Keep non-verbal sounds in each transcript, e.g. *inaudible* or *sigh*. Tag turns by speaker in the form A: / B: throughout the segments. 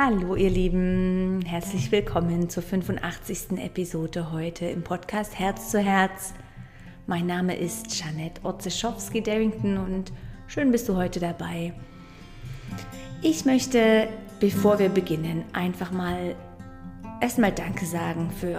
A: Hallo ihr Lieben, herzlich willkommen zur 85. Episode heute im Podcast Herz zu Herz. Mein Name ist Janette Otzeschowski-Darrington und schön bist du heute dabei. Ich möchte, bevor wir beginnen, einfach mal erstmal Danke sagen für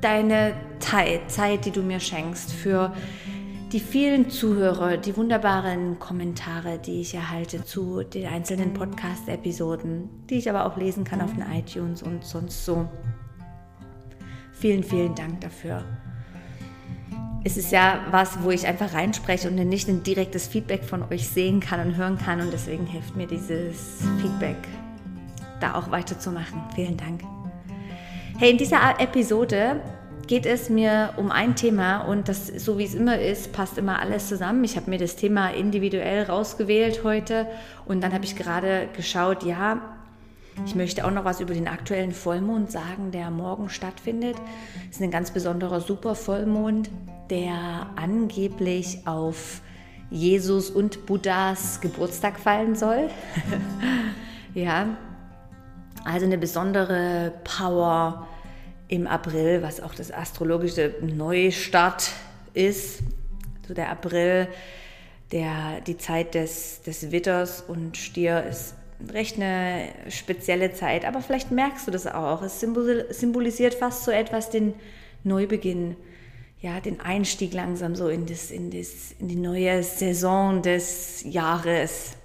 A: deine Zeit, die du mir schenkst, für die vielen Zuhörer, die wunderbaren Kommentare, die ich erhalte zu den einzelnen Podcast-Episoden, die ich aber auch lesen kann auf den iTunes und sonst so. Vielen, vielen Dank dafür. Es ist ja was, wo ich einfach reinspreche und nicht ein direktes Feedback von euch sehen kann und hören kann und deswegen hilft mir dieses Feedback, da auch weiterzumachen. Vielen Dank. Hey, in dieser Episode geht es mir um ein Thema und das, so wie es immer ist, passt immer alles zusammen. Ich habe mir das Thema individuell rausgewählt heute und dann habe ich gerade geschaut, ja, ich möchte auch noch was über den aktuellen Vollmond sagen, der morgen stattfindet. Es ist ein ganz besonderer Supervollmond, der angeblich auf Jesus und Buddhas Geburtstag fallen soll. *laughs* ja, also eine besondere Power, im April, was auch das astrologische Neustart ist. So der April, der, die Zeit des, des Witters und Stier ist recht eine spezielle Zeit, aber vielleicht merkst du das auch. Es symbolisiert fast so etwas den Neubeginn, ja, den Einstieg langsam so in, das, in, das, in die neue Saison des Jahres.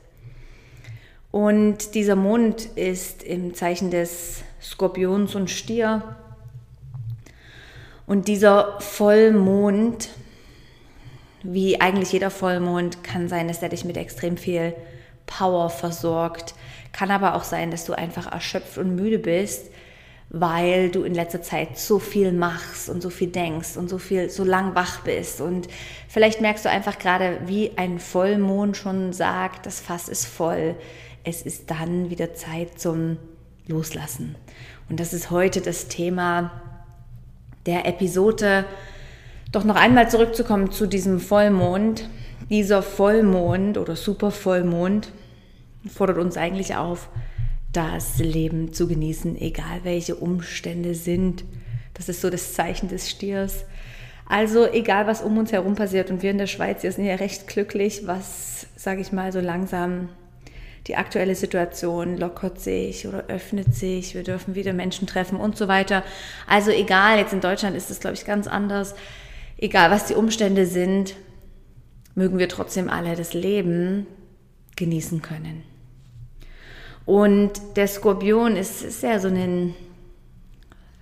A: Und dieser Mond ist im Zeichen des Skorpions und Stier und dieser Vollmond, wie eigentlich jeder Vollmond, kann sein, dass er dich mit extrem viel Power versorgt. Kann aber auch sein, dass du einfach erschöpft und müde bist, weil du in letzter Zeit so viel machst und so viel denkst und so viel, so lang wach bist. Und vielleicht merkst du einfach gerade, wie ein Vollmond schon sagt, das Fass ist voll. Es ist dann wieder Zeit zum Loslassen. Und das ist heute das Thema der Episode doch noch einmal zurückzukommen zu diesem Vollmond. Dieser Vollmond oder Supervollmond fordert uns eigentlich auf, das Leben zu genießen, egal welche Umstände sind. Das ist so das Zeichen des Stiers. Also egal, was um uns herum passiert und wir in der Schweiz, wir sind ja recht glücklich, was, sage ich mal, so langsam die aktuelle Situation lockert sich oder öffnet sich, wir dürfen wieder Menschen treffen und so weiter. Also egal, jetzt in Deutschland ist es, glaube ich, ganz anders. Egal, was die Umstände sind, mögen wir trotzdem alle das Leben genießen können. Und der Skorpion ist sehr so ein,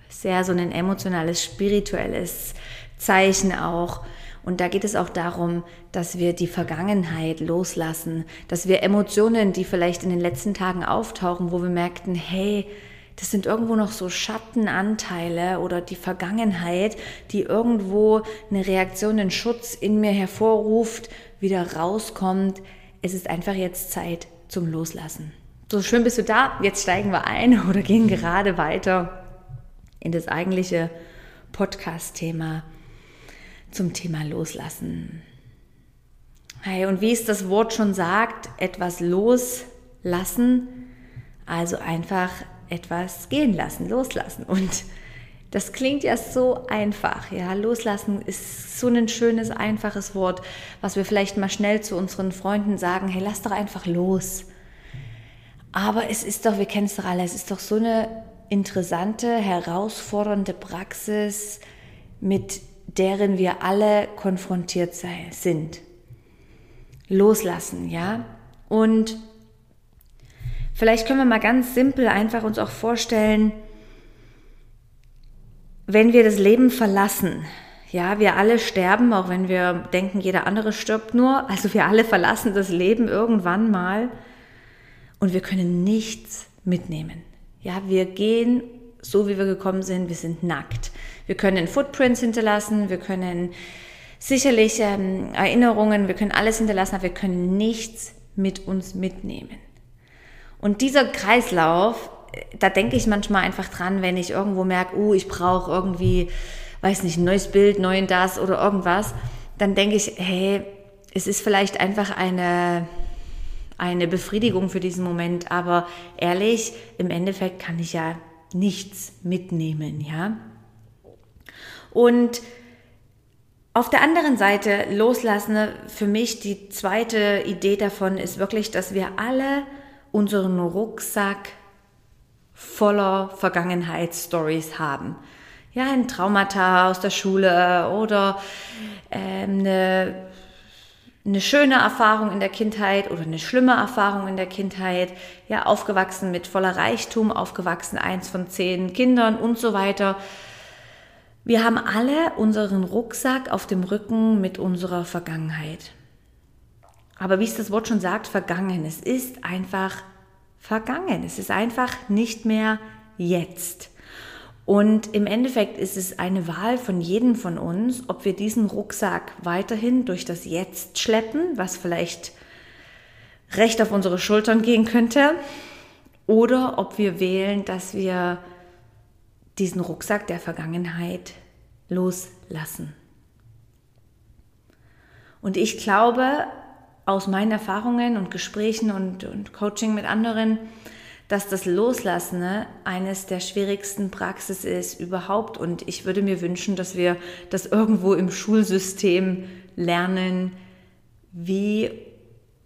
A: sehr so ein emotionales, spirituelles Zeichen auch. Und da geht es auch darum, dass wir die Vergangenheit loslassen, dass wir Emotionen, die vielleicht in den letzten Tagen auftauchen, wo wir merkten, hey, das sind irgendwo noch so Schattenanteile oder die Vergangenheit, die irgendwo eine Reaktion, einen Schutz in mir hervorruft, wieder rauskommt. Es ist einfach jetzt Zeit zum Loslassen. So schön bist du da. Jetzt steigen wir ein *laughs* oder gehen gerade weiter in das eigentliche Podcast-Thema zum Thema Loslassen. Hey, und wie es das Wort schon sagt, etwas loslassen, also einfach etwas gehen lassen, loslassen. Und das klingt ja so einfach. Ja, loslassen ist so ein schönes, einfaches Wort, was wir vielleicht mal schnell zu unseren Freunden sagen: Hey, lass doch einfach los. Aber es ist doch, wir kennen es doch alle, es ist doch so eine interessante, herausfordernde Praxis, mit deren wir alle konfrontiert sind. Loslassen, ja? Und vielleicht können wir mal ganz simpel einfach uns auch vorstellen, wenn wir das Leben verlassen, ja, wir alle sterben, auch wenn wir denken, jeder andere stirbt nur. Also wir alle verlassen das Leben irgendwann mal und wir können nichts mitnehmen. Ja, wir gehen so, wie wir gekommen sind. Wir sind nackt. Wir können Footprints hinterlassen, wir können sicherlich ähm, Erinnerungen, wir können alles hinterlassen, aber wir können nichts mit uns mitnehmen. Und dieser Kreislauf, da denke ich manchmal einfach dran, wenn ich irgendwo merke, uh, ich brauche irgendwie, weiß nicht, ein neues Bild, neuen das oder irgendwas, dann denke ich, hey, es ist vielleicht einfach eine eine Befriedigung für diesen Moment, aber ehrlich, im Endeffekt kann ich ja nichts mitnehmen, ja. Und auf der anderen Seite loslassen, für mich die zweite Idee davon ist wirklich, dass wir alle unseren Rucksack voller Vergangenheitsstories haben. Ja, ein Traumata aus der Schule oder ähm, eine, eine schöne Erfahrung in der Kindheit oder eine schlimme Erfahrung in der Kindheit. Ja, aufgewachsen mit voller Reichtum, aufgewachsen eins von zehn Kindern und so weiter. Wir haben alle unseren Rucksack auf dem Rücken mit unserer Vergangenheit. Aber wie es das Wort schon sagt, vergangen. Es ist einfach vergangen. Es ist einfach nicht mehr jetzt. Und im Endeffekt ist es eine Wahl von jedem von uns, ob wir diesen Rucksack weiterhin durch das Jetzt schleppen, was vielleicht recht auf unsere Schultern gehen könnte, oder ob wir wählen, dass wir diesen Rucksack der Vergangenheit loslassen. Und ich glaube, aus meinen Erfahrungen und Gesprächen und, und Coaching mit anderen, dass das Loslassen ne, eines der schwierigsten Praxis ist überhaupt. Und ich würde mir wünschen, dass wir das irgendwo im Schulsystem lernen, wie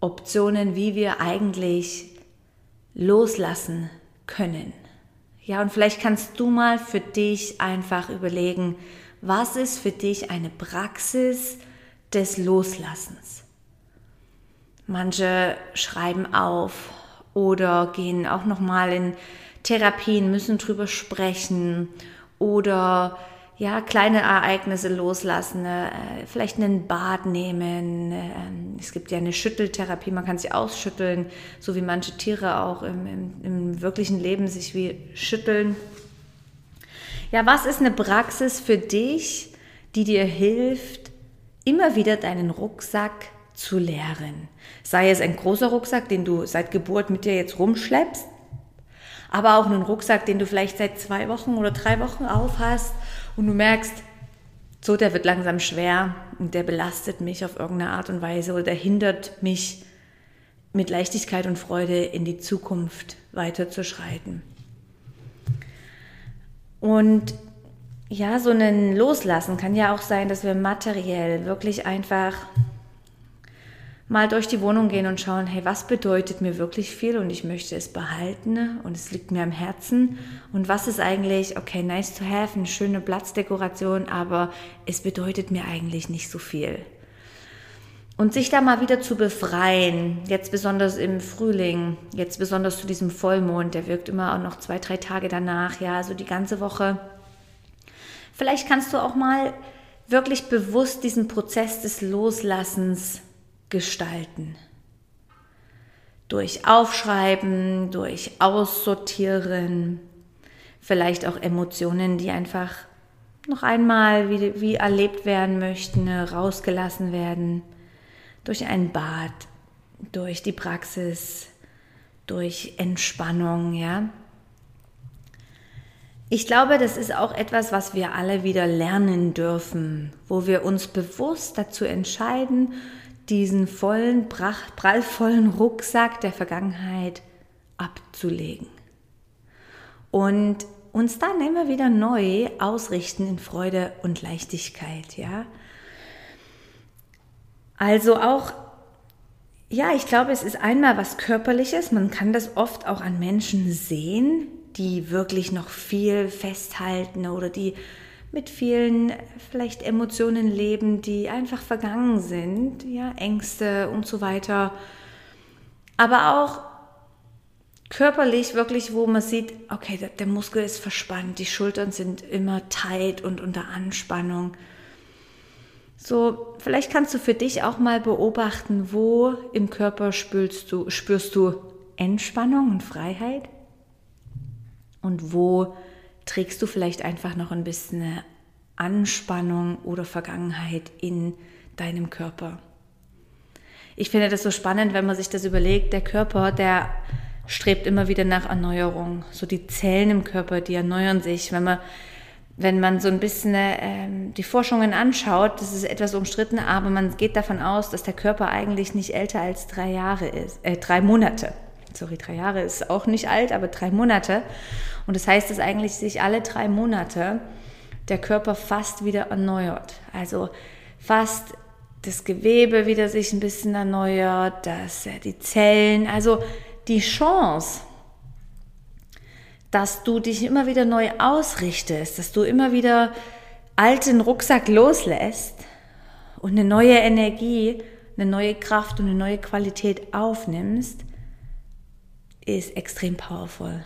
A: Optionen, wie wir eigentlich loslassen können. Ja, und vielleicht kannst du mal für dich einfach überlegen, was ist für dich eine Praxis des Loslassens? Manche schreiben auf oder gehen auch noch mal in Therapien, müssen drüber sprechen oder ja, kleine Ereignisse loslassen, äh, vielleicht einen Bad nehmen. Ähm, es gibt ja eine Schütteltherapie, man kann sich ausschütteln, so wie manche Tiere auch im, im, im wirklichen Leben sich wie schütteln. Ja, was ist eine Praxis für dich, die dir hilft, immer wieder deinen Rucksack zu leeren. Sei es ein großer Rucksack, den du seit Geburt mit dir jetzt rumschleppst, aber auch einen Rucksack, den du vielleicht seit zwei Wochen oder drei Wochen auf hast und du merkst, so, der wird langsam schwer und der belastet mich auf irgendeine Art und Weise oder der hindert mich mit Leichtigkeit und Freude in die Zukunft weiterzuschreiten. Und ja, so ein Loslassen kann ja auch sein, dass wir materiell wirklich einfach mal durch die Wohnung gehen und schauen, hey, was bedeutet mir wirklich viel und ich möchte es behalten und es liegt mir am Herzen und was ist eigentlich, okay, nice to have, eine schöne Platzdekoration, aber es bedeutet mir eigentlich nicht so viel. Und sich da mal wieder zu befreien, jetzt besonders im Frühling, jetzt besonders zu diesem Vollmond, der wirkt immer auch noch zwei, drei Tage danach, ja, so die ganze Woche. Vielleicht kannst du auch mal wirklich bewusst diesen Prozess des Loslassens gestalten. Durch Aufschreiben, durch Aussortieren, vielleicht auch Emotionen, die einfach noch einmal wie, wie erlebt werden möchten, rausgelassen werden, durch ein Bad, durch die Praxis, durch Entspannung, ja. Ich glaube, das ist auch etwas, was wir alle wieder lernen dürfen, wo wir uns bewusst dazu entscheiden, diesen vollen, prallvollen Rucksack der Vergangenheit abzulegen. Und uns dann immer wieder neu ausrichten in Freude und Leichtigkeit, ja. Also auch, ja, ich glaube, es ist einmal was Körperliches. Man kann das oft auch an Menschen sehen, die wirklich noch viel festhalten oder die mit vielen vielleicht Emotionen leben, die einfach vergangen sind, ja, Ängste und so weiter. Aber auch körperlich wirklich, wo man sieht, okay, der, der Muskel ist verspannt, die Schultern sind immer tight und unter Anspannung. So, vielleicht kannst du für dich auch mal beobachten, wo im Körper spürst du, spürst du Entspannung und Freiheit und wo trägst du vielleicht einfach noch ein bisschen Anspannung oder Vergangenheit in deinem Körper. Ich finde das so spannend, wenn man sich das überlegt. Der Körper, der strebt immer wieder nach Erneuerung. So die Zellen im Körper, die erneuern sich. Wenn man wenn man so ein bisschen ähm, die Forschungen anschaut, das ist etwas umstritten, aber man geht davon aus, dass der Körper eigentlich nicht älter als drei Jahre ist, äh, drei Monate. Sorry, drei Jahre ist auch nicht alt, aber drei Monate. Und das heißt, dass eigentlich sich alle drei Monate der Körper fast wieder erneuert. Also fast das Gewebe wieder sich ein bisschen erneuert, dass die Zellen, also die Chance, dass du dich immer wieder neu ausrichtest, dass du immer wieder alten Rucksack loslässt und eine neue Energie, eine neue Kraft und eine neue Qualität aufnimmst, ist extrem powerful.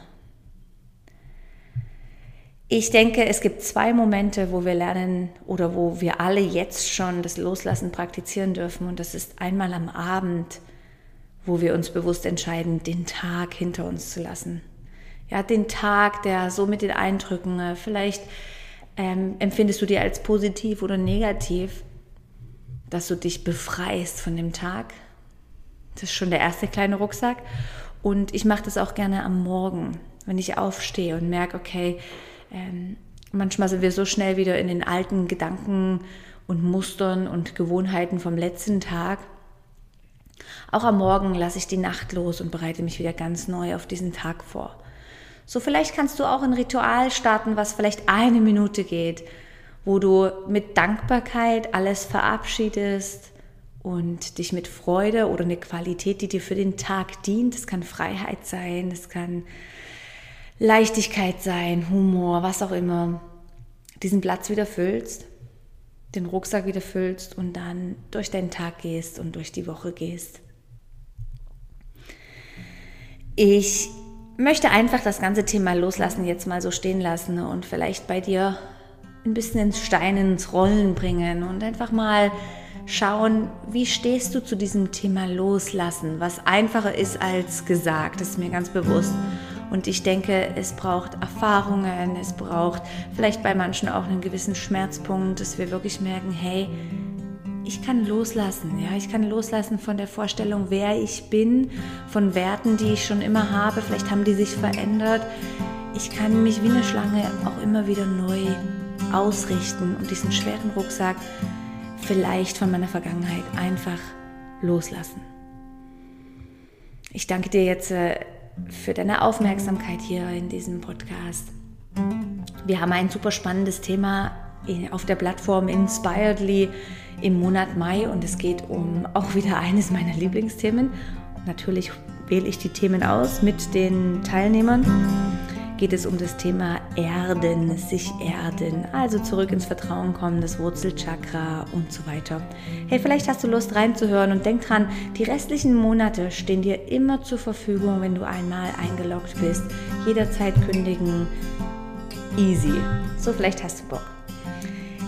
A: Ich denke, es gibt zwei Momente, wo wir lernen oder wo wir alle jetzt schon das Loslassen praktizieren dürfen. Und das ist einmal am Abend, wo wir uns bewusst entscheiden, den Tag hinter uns zu lassen ja, den Tag, der so mit den Eindrücken, äh, vielleicht ähm, empfindest du dir als positiv oder negativ, dass du dich befreist von dem Tag. Das ist schon der erste kleine Rucksack. Und ich mache das auch gerne am Morgen, wenn ich aufstehe und merke, okay, ähm, manchmal sind wir so schnell wieder in den alten Gedanken und Mustern und Gewohnheiten vom letzten Tag. Auch am Morgen lasse ich die Nacht los und bereite mich wieder ganz neu auf diesen Tag vor. So vielleicht kannst du auch ein Ritual starten, was vielleicht eine Minute geht, wo du mit Dankbarkeit alles verabschiedest und dich mit Freude oder eine Qualität, die dir für den Tag dient, das kann Freiheit sein, das kann Leichtigkeit sein, Humor, was auch immer, diesen Platz wieder füllst, den Rucksack wieder füllst und dann durch deinen Tag gehst und durch die Woche gehst. Ich möchte einfach das ganze Thema Loslassen jetzt mal so stehen lassen und vielleicht bei dir ein bisschen ins Stein ins Rollen bringen und einfach mal schauen, wie stehst du zu diesem Thema Loslassen, was einfacher ist als gesagt, das ist mir ganz bewusst. Und ich denke, es braucht Erfahrungen, es braucht vielleicht bei manchen auch einen gewissen Schmerzpunkt, dass wir wirklich merken, hey, ich kann loslassen, ja, ich kann loslassen von der Vorstellung, wer ich bin, von Werten, die ich schon immer habe, vielleicht haben die sich verändert. Ich kann mich wie eine Schlange auch immer wieder neu ausrichten und diesen schweren Rucksack vielleicht von meiner Vergangenheit einfach loslassen. Ich danke dir jetzt äh, für deine Aufmerksamkeit hier in diesem Podcast. Wir haben ein super spannendes Thema auf der Plattform Inspiredly im Monat Mai und es geht um auch wieder eines meiner Lieblingsthemen. Natürlich wähle ich die Themen aus mit den Teilnehmern. Geht es um das Thema Erden, sich erden, also zurück ins Vertrauen kommen, das Wurzelchakra und so weiter. Hey, vielleicht hast du Lust reinzuhören und denk dran, die restlichen Monate stehen dir immer zur Verfügung, wenn du einmal eingeloggt bist. Jederzeit kündigen, easy. So, vielleicht hast du Bock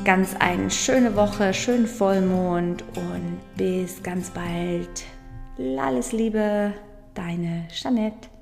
A: ganz eine schöne Woche, schönen Vollmond und bis ganz bald. Alles Liebe, deine Jeanette.